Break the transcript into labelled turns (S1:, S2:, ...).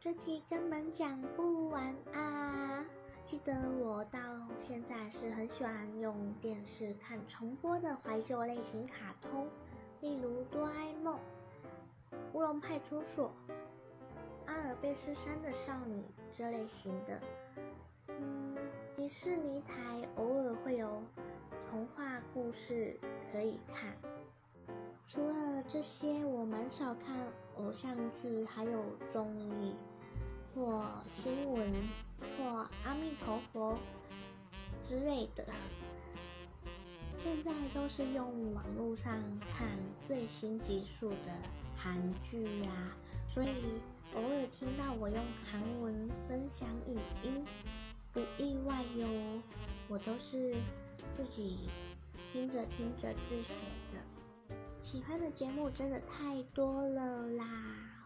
S1: 这题根本讲不完啊！记得我到现在是很喜欢用电视看重播的怀旧类型卡通，例如《哆啦 A 梦》《乌龙派出所》《阿尔卑斯山的少女》这类型的。嗯，迪士尼台偶尔会有童话故事可以看。除了这些，我蛮少看偶像剧，还有综艺或新闻或阿弥陀佛之类的。现在都是用网络上看最新集数的韩剧呀，所以偶尔听到我用韩文分享语音，不意外哟。我都是自己听着听着自学的。喜欢的节目真的太多了啦！